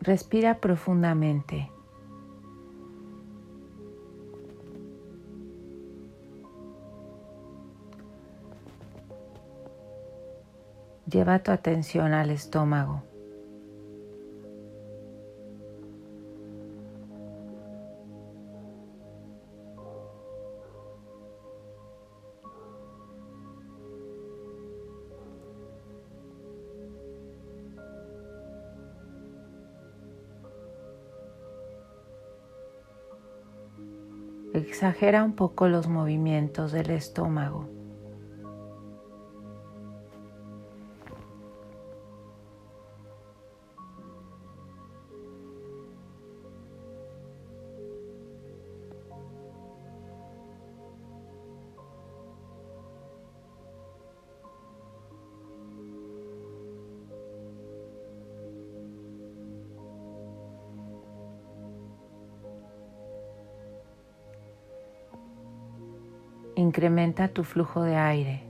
Respira profundamente. Lleva tu atención al estómago. Exagera un poco los movimientos del estómago. Incrementa tu flujo de aire.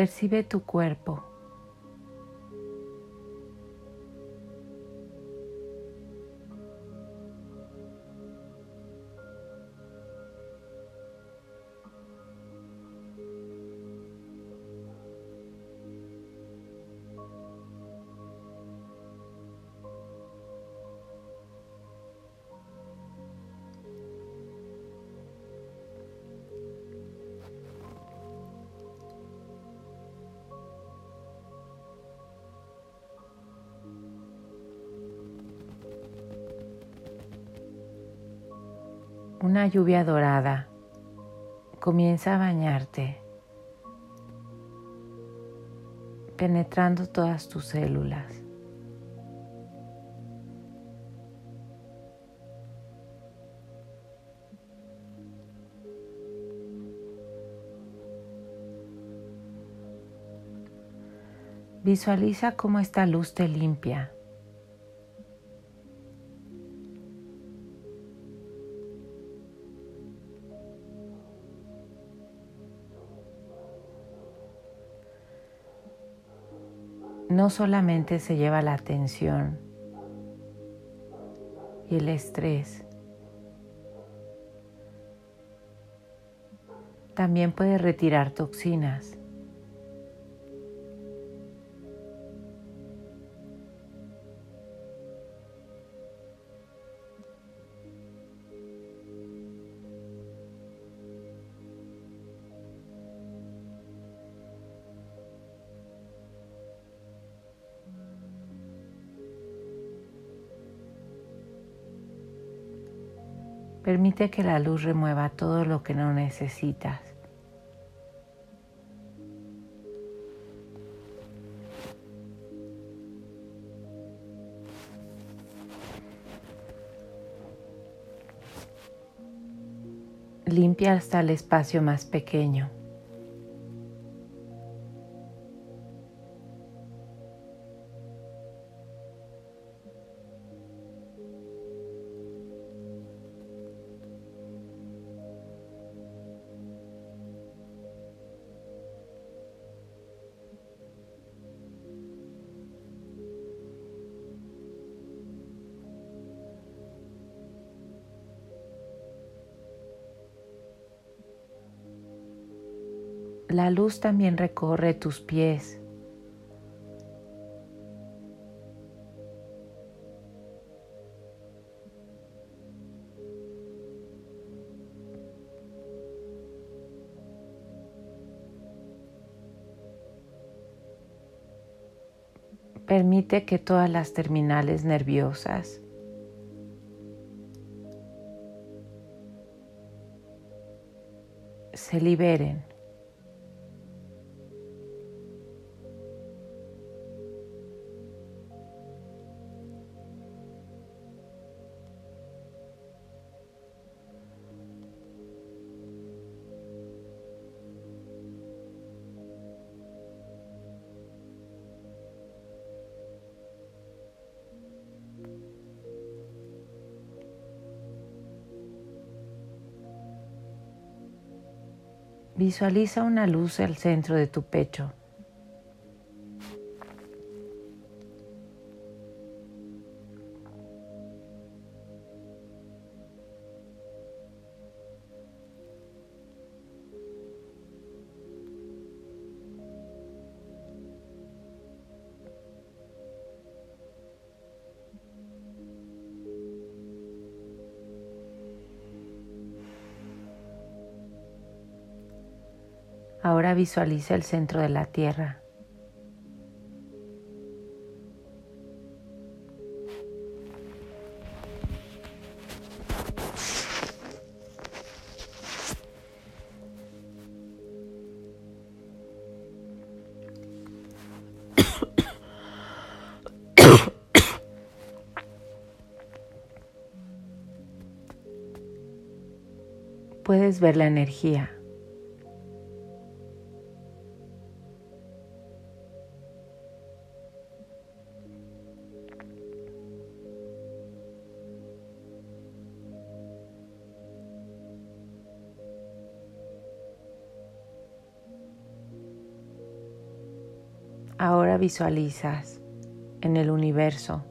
Percibe tu cuerpo. Una lluvia dorada comienza a bañarte, penetrando todas tus células. Visualiza cómo esta luz te limpia no solamente se lleva la tensión y el estrés, también puede retirar toxinas. Permite que la luz remueva todo lo que no necesitas. Limpia hasta el espacio más pequeño. La luz también recorre tus pies. Permite que todas las terminales nerviosas se liberen. Visualiza una luz al centro de tu pecho. Visualiza el centro de la Tierra. Puedes ver la energía visualizas en el universo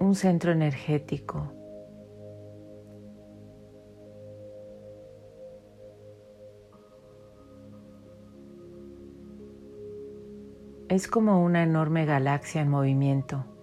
un centro energético. Es como una enorme galaxia en movimiento.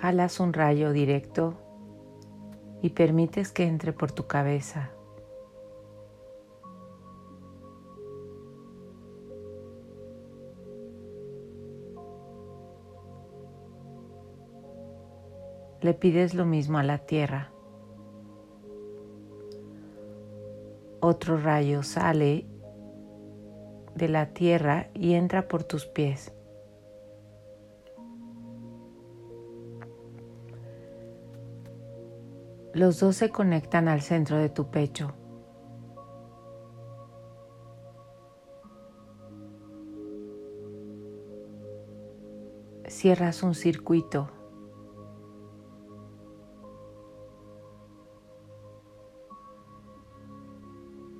Jalas un rayo directo y permites que entre por tu cabeza. Le pides lo mismo a la tierra. Otro rayo sale de la tierra y entra por tus pies. Los dos se conectan al centro de tu pecho. Cierras un circuito.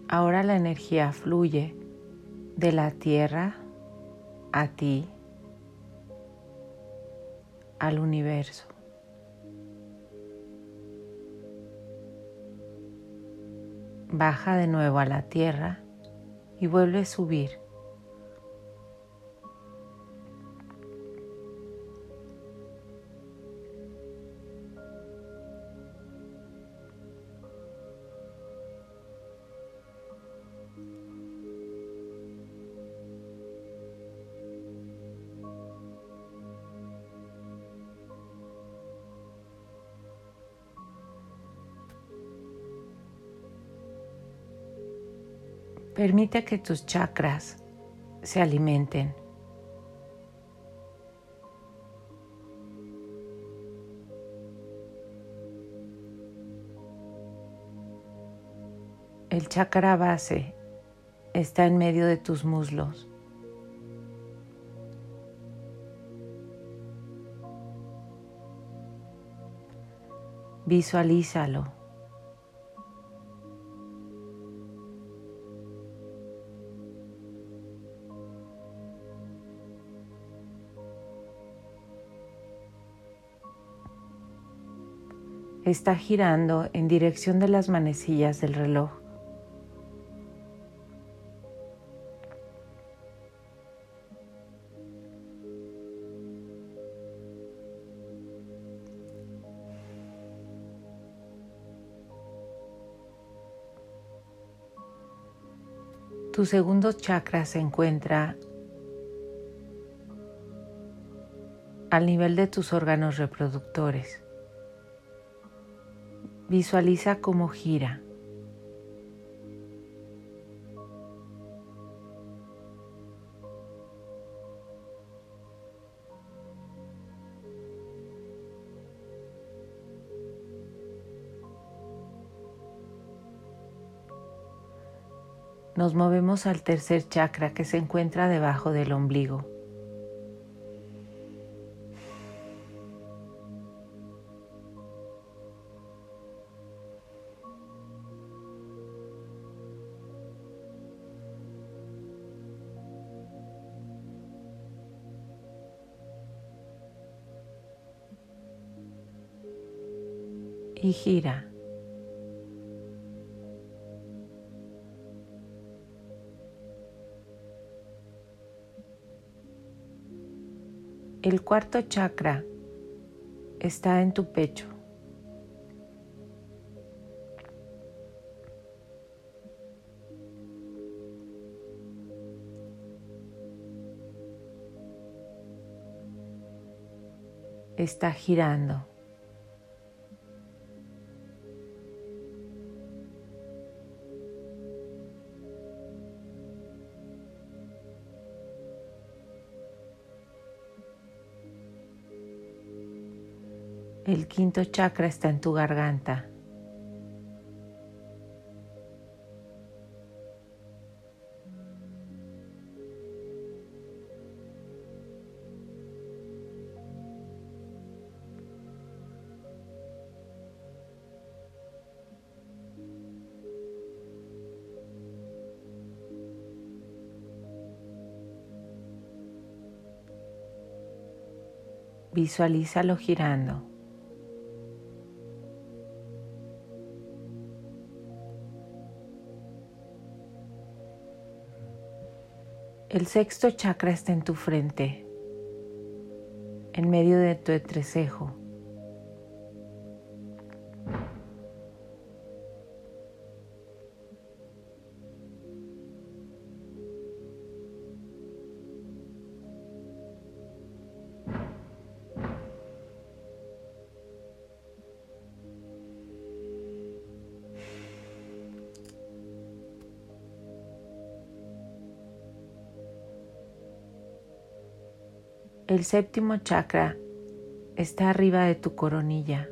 Ahora la energía fluye de la tierra a ti, al universo. Baja de nuevo a la tierra y vuelve a subir. Permite que tus chakras se alimenten. El chakra base está en medio de tus muslos. Visualízalo. Está girando en dirección de las manecillas del reloj. Tu segundo chakra se encuentra al nivel de tus órganos reproductores. Visualiza cómo gira. Nos movemos al tercer chakra que se encuentra debajo del ombligo. Gira. El cuarto chakra está en tu pecho. Está girando. El quinto chakra está en tu garganta. Visualízalo girando. El sexto chakra está en tu frente, en medio de tu entrecejo. El séptimo chakra está arriba de tu coronilla.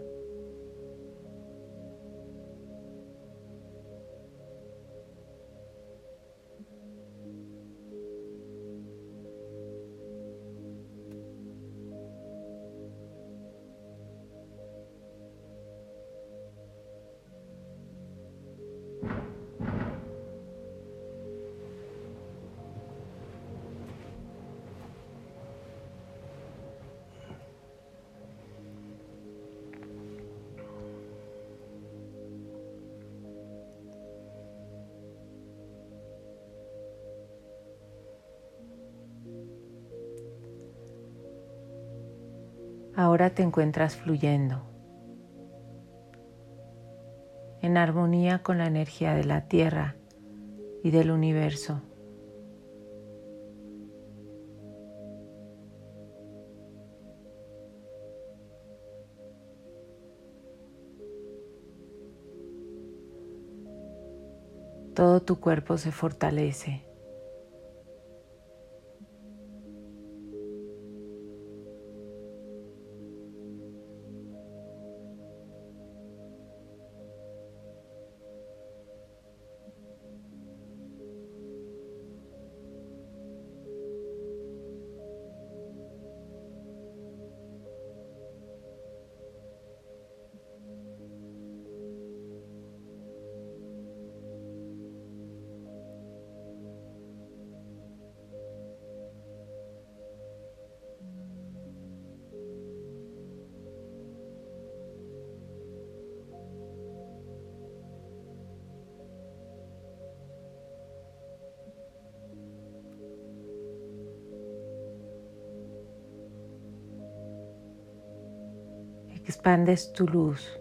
Ahora te encuentras fluyendo en armonía con la energía de la Tierra y del universo. Todo tu cuerpo se fortalece. Expandes tu luz.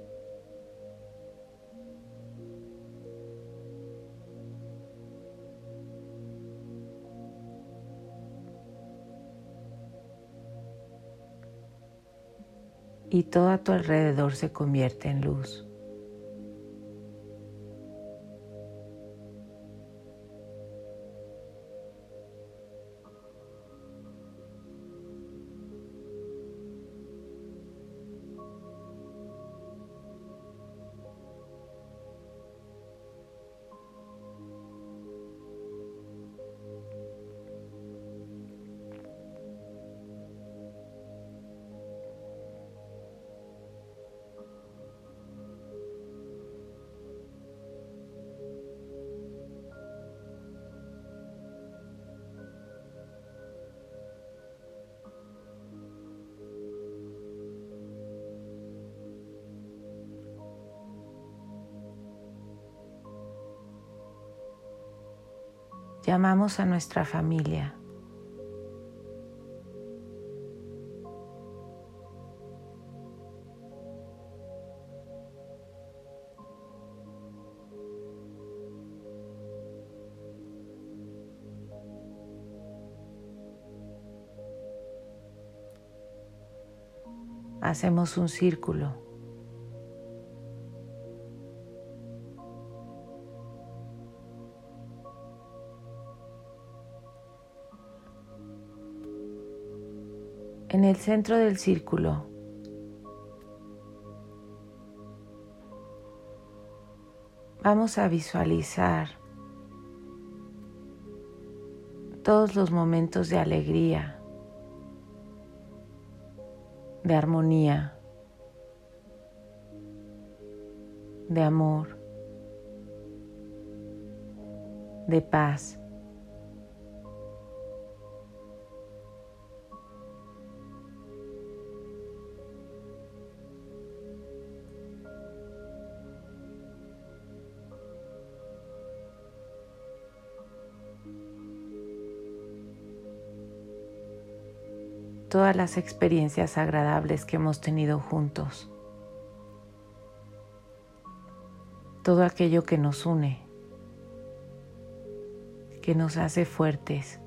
Y todo a tu alrededor se convierte en luz. Llamamos a nuestra familia. Hacemos un círculo. En el centro del círculo. Vamos a visualizar todos los momentos de alegría, de armonía, de amor, de paz. Todas las experiencias agradables que hemos tenido juntos, todo aquello que nos une, que nos hace fuertes.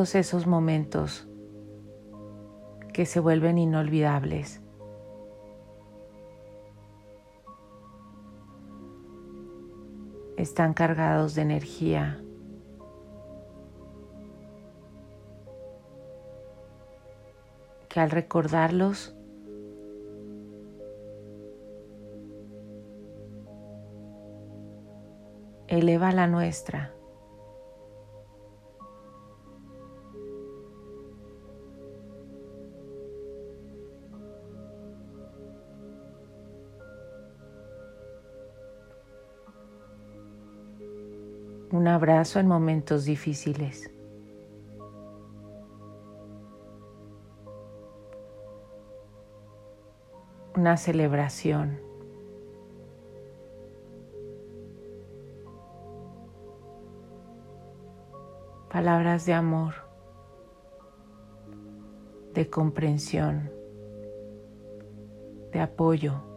Todos esos momentos que se vuelven inolvidables. Están cargados de energía. que al recordarlos eleva la nuestra. Un abrazo en momentos difíciles. Una celebración. Palabras de amor, de comprensión, de apoyo.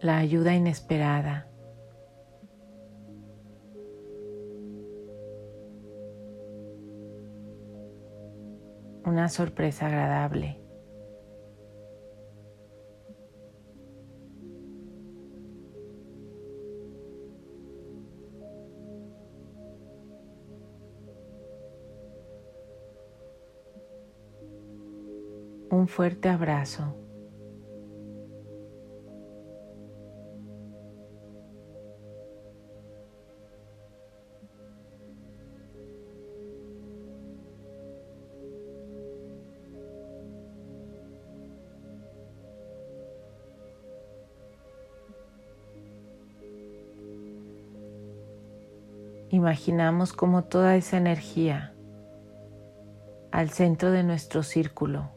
La ayuda inesperada. Una sorpresa agradable. Un fuerte abrazo. Imaginamos como toda esa energía al centro de nuestro círculo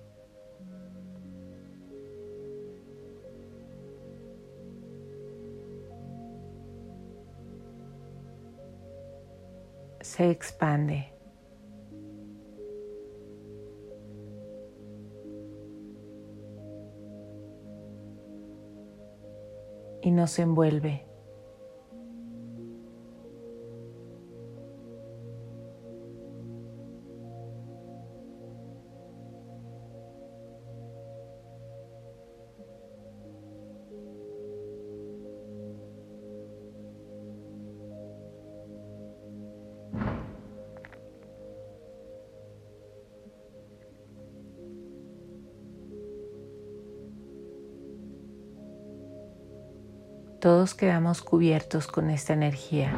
se expande. y nos envuelve. Todos quedamos cubiertos con esta energía.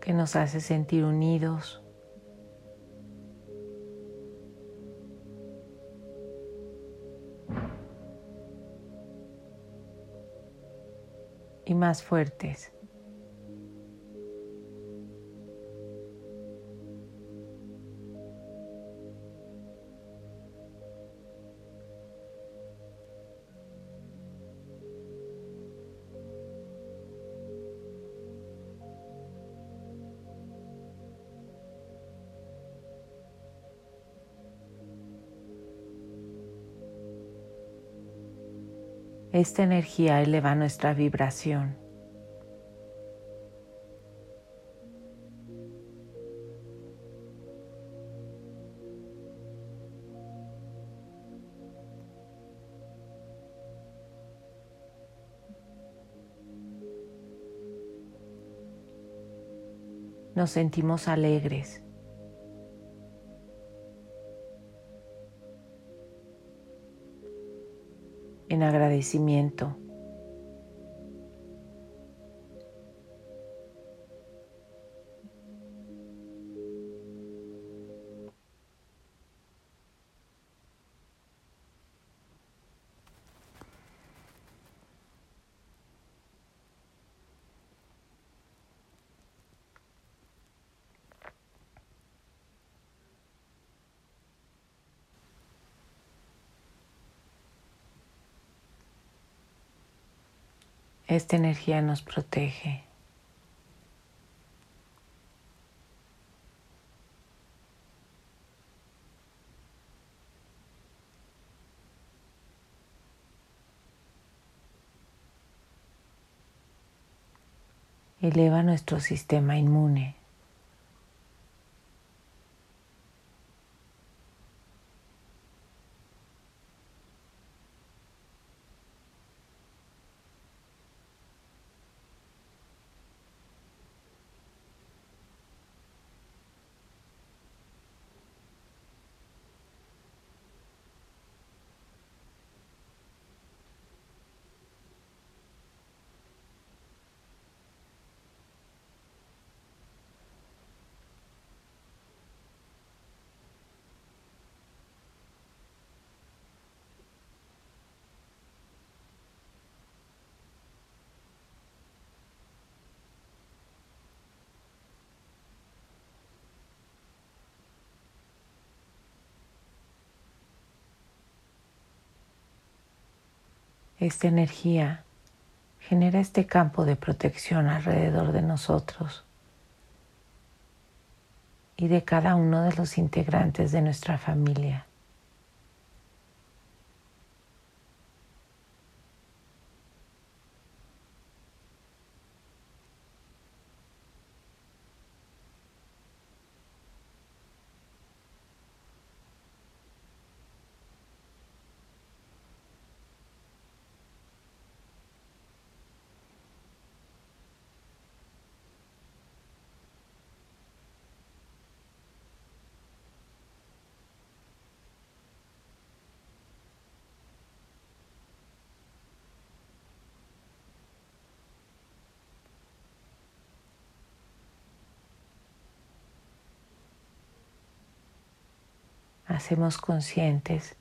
que nos hace sentir unidos. y más fuertes. Esta energía eleva nuestra vibración. Nos sentimos alegres. En agradecimiento. Esta energía nos protege. Eleva nuestro sistema inmune. Esta energía genera este campo de protección alrededor de nosotros y de cada uno de los integrantes de nuestra familia. Hacemos conscientes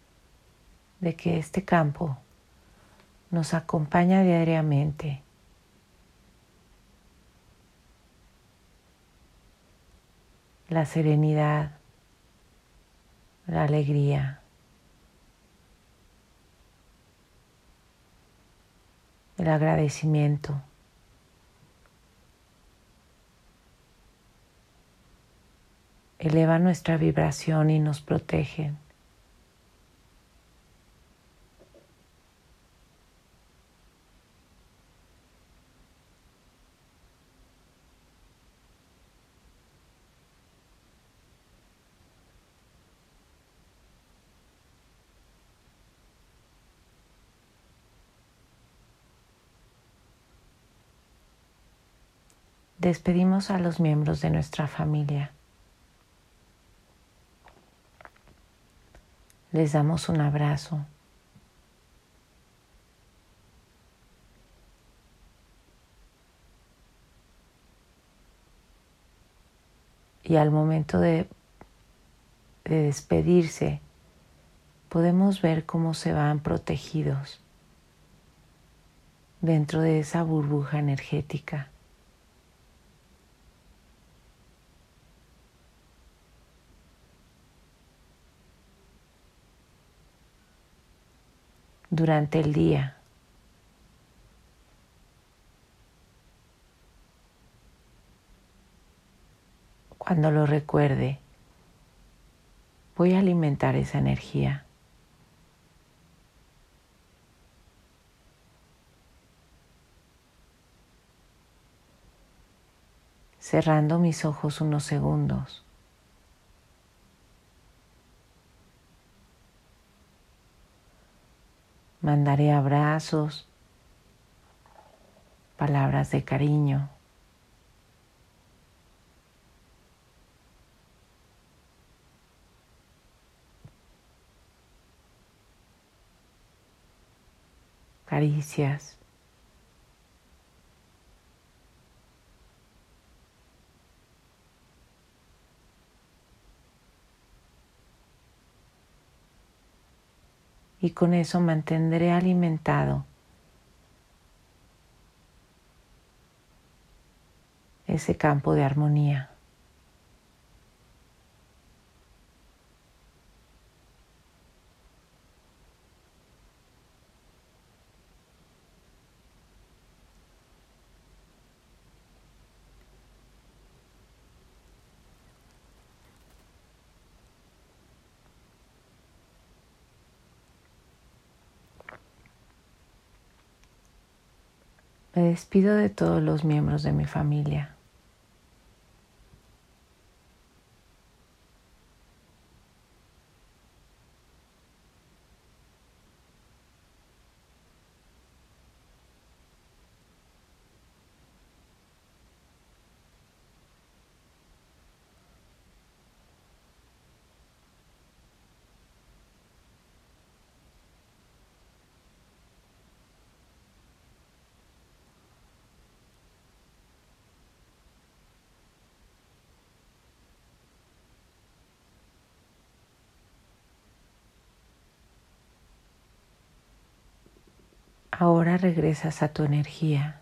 de que este campo nos acompaña diariamente. La serenidad, la alegría, el agradecimiento. Eleva nuestra vibración y nos protegen. despedimos a los miembros de nuestra familia. Les damos un abrazo. Y al momento de, de despedirse, podemos ver cómo se van protegidos dentro de esa burbuja energética. Durante el día. Cuando lo recuerde, voy a alimentar esa energía. Cerrando mis ojos unos segundos. Mandaré abrazos, palabras de cariño. caricias. Y con eso mantendré alimentado ese campo de armonía. Me despido de todos los miembros de mi familia. Ahora regresas a tu energía.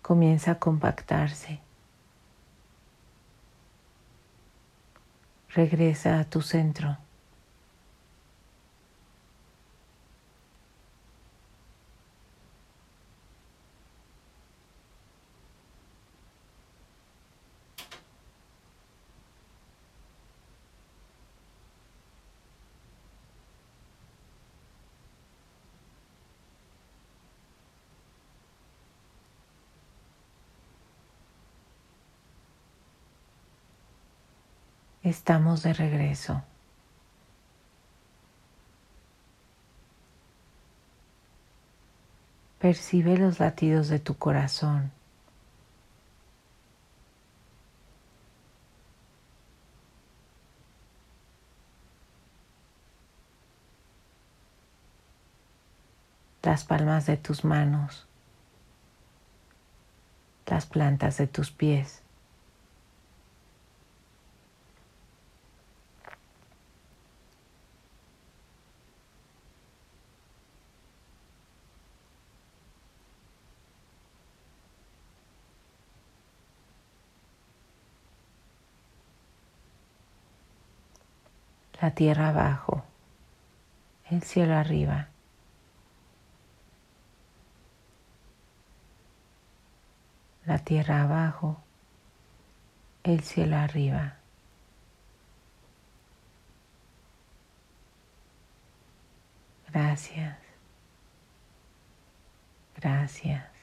Comienza a compactarse. Regresa a tu centro. Estamos de regreso. Percibe los latidos de tu corazón. las palmas de tus manos, las plantas de tus pies. La tierra abajo, el cielo arriba. La tierra abajo, el cielo arriba. Gracias. Gracias.